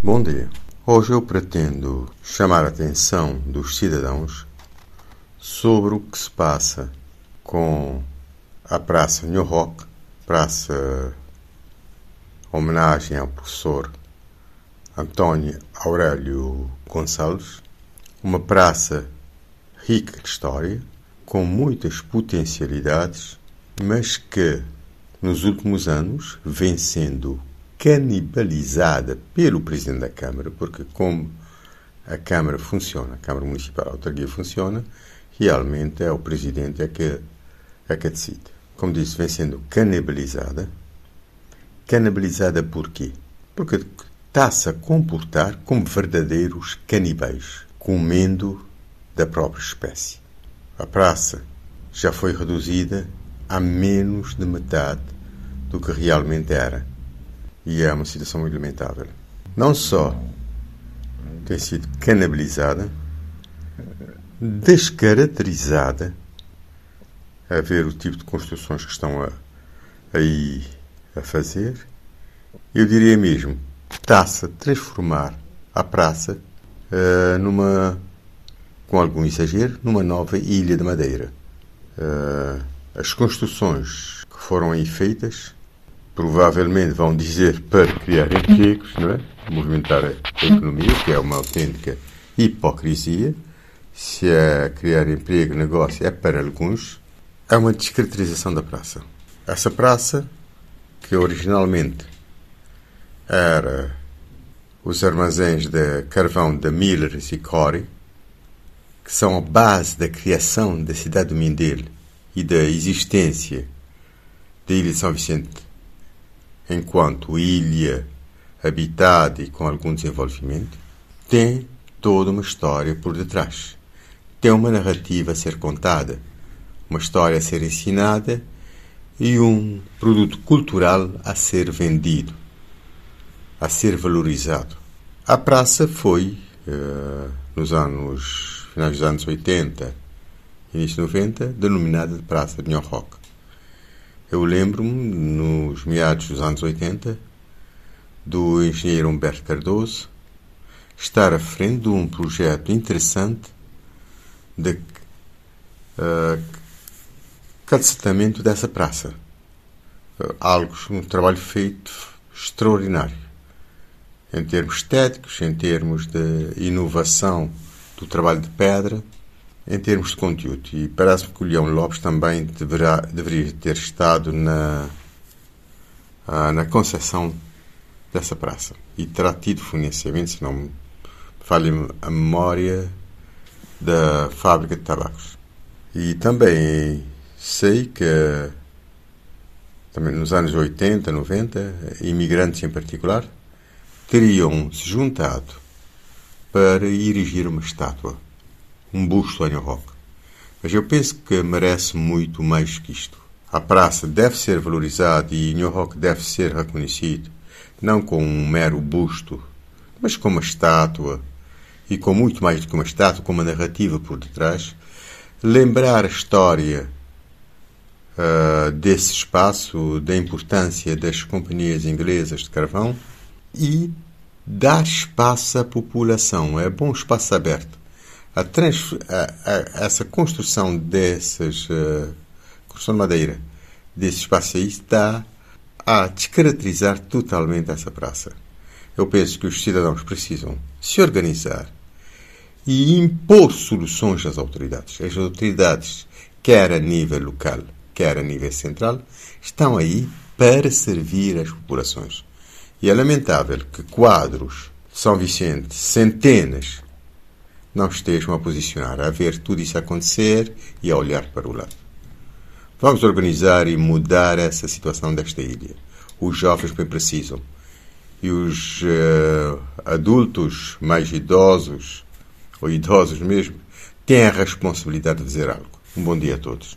Bom dia. Hoje eu pretendo chamar a atenção dos cidadãos sobre o que se passa com a Praça New Rock, praça homenagem ao professor António Aurélio Gonçalves, uma praça rica de história, com muitas potencialidades, mas que nos últimos anos vem sendo canibalizada pelo Presidente da Câmara, porque como a Câmara funciona, a Câmara Municipal, a autarquia funciona, realmente é o Presidente é que, é que decide. Como disse, vem sendo canibalizada. Canibalizada por quê? Porque está-se a comportar como verdadeiros canibais, comendo da própria espécie. A praça já foi reduzida a menos de metade do que realmente era e é uma situação muito lamentável. Não só tem sido canibalizada, descaracterizada, a ver o tipo de construções que estão a, aí a fazer, eu diria mesmo, está-se a transformar a praça uh, numa, com algum exagero, numa nova ilha de madeira. Uh, as construções que foram aí feitas provavelmente vão dizer para criar empregos, não é? movimentar a economia, que é uma autêntica hipocrisia. Se é criar emprego, negócio é para alguns, é uma descaracterização da praça. Essa praça, que originalmente era os armazéns de carvão da Miller e Corey, que são a base da criação da cidade do Mindelo e da existência da Ilha de São Vicente enquanto ilha habitada e com algum desenvolvimento, tem toda uma história por detrás. Tem uma narrativa a ser contada, uma história a ser ensinada e um produto cultural a ser vendido, a ser valorizado. A praça foi, uh, nos anos, finais dos anos 80, início de 90, denominada de Praça de New Rock. Eu lembro-me, nos meados dos anos 80, do engenheiro Humberto Cardoso estar à frente de um projeto interessante de uh, dessa praça. Uh, algo, um trabalho feito extraordinário. Em termos estéticos, em termos de inovação do trabalho de pedra, em termos de conteúdo. E parece-me que o Leão Lopes também deverá, deveria ter estado na, ah, na concepção dessa praça. E terá tido financiamento, se não me falha a memória, da fábrica de tabacos. E também sei que também nos anos 80, 90, imigrantes em particular, teriam se juntado para erigir uma estátua um busto New Rock. Mas eu penso que merece muito mais que isto. A praça deve ser valorizada e New Rock deve ser reconhecido, não com um mero busto, mas com uma estátua, e com muito mais do que uma estátua, com uma narrativa por detrás. Lembrar a história uh, desse espaço, da importância das companhias inglesas de carvão e dar espaço à população. É bom espaço aberto a, trans, a, a, essa construção dessas uh, construção de madeira desse espaço aí está a descaracterizar totalmente essa praça. Eu penso que os cidadãos precisam se organizar e impor soluções às autoridades. As autoridades, quer a nível local, quer a nível central, estão aí para servir as populações. E é lamentável que quadros São Vicente, centenas não estejam a posicionar, a ver tudo isso acontecer e a olhar para o lado. Vamos organizar e mudar essa situação desta ilha. Os jovens bem precisam. E os uh, adultos mais idosos, ou idosos mesmo, têm a responsabilidade de fazer algo. Um bom dia a todos.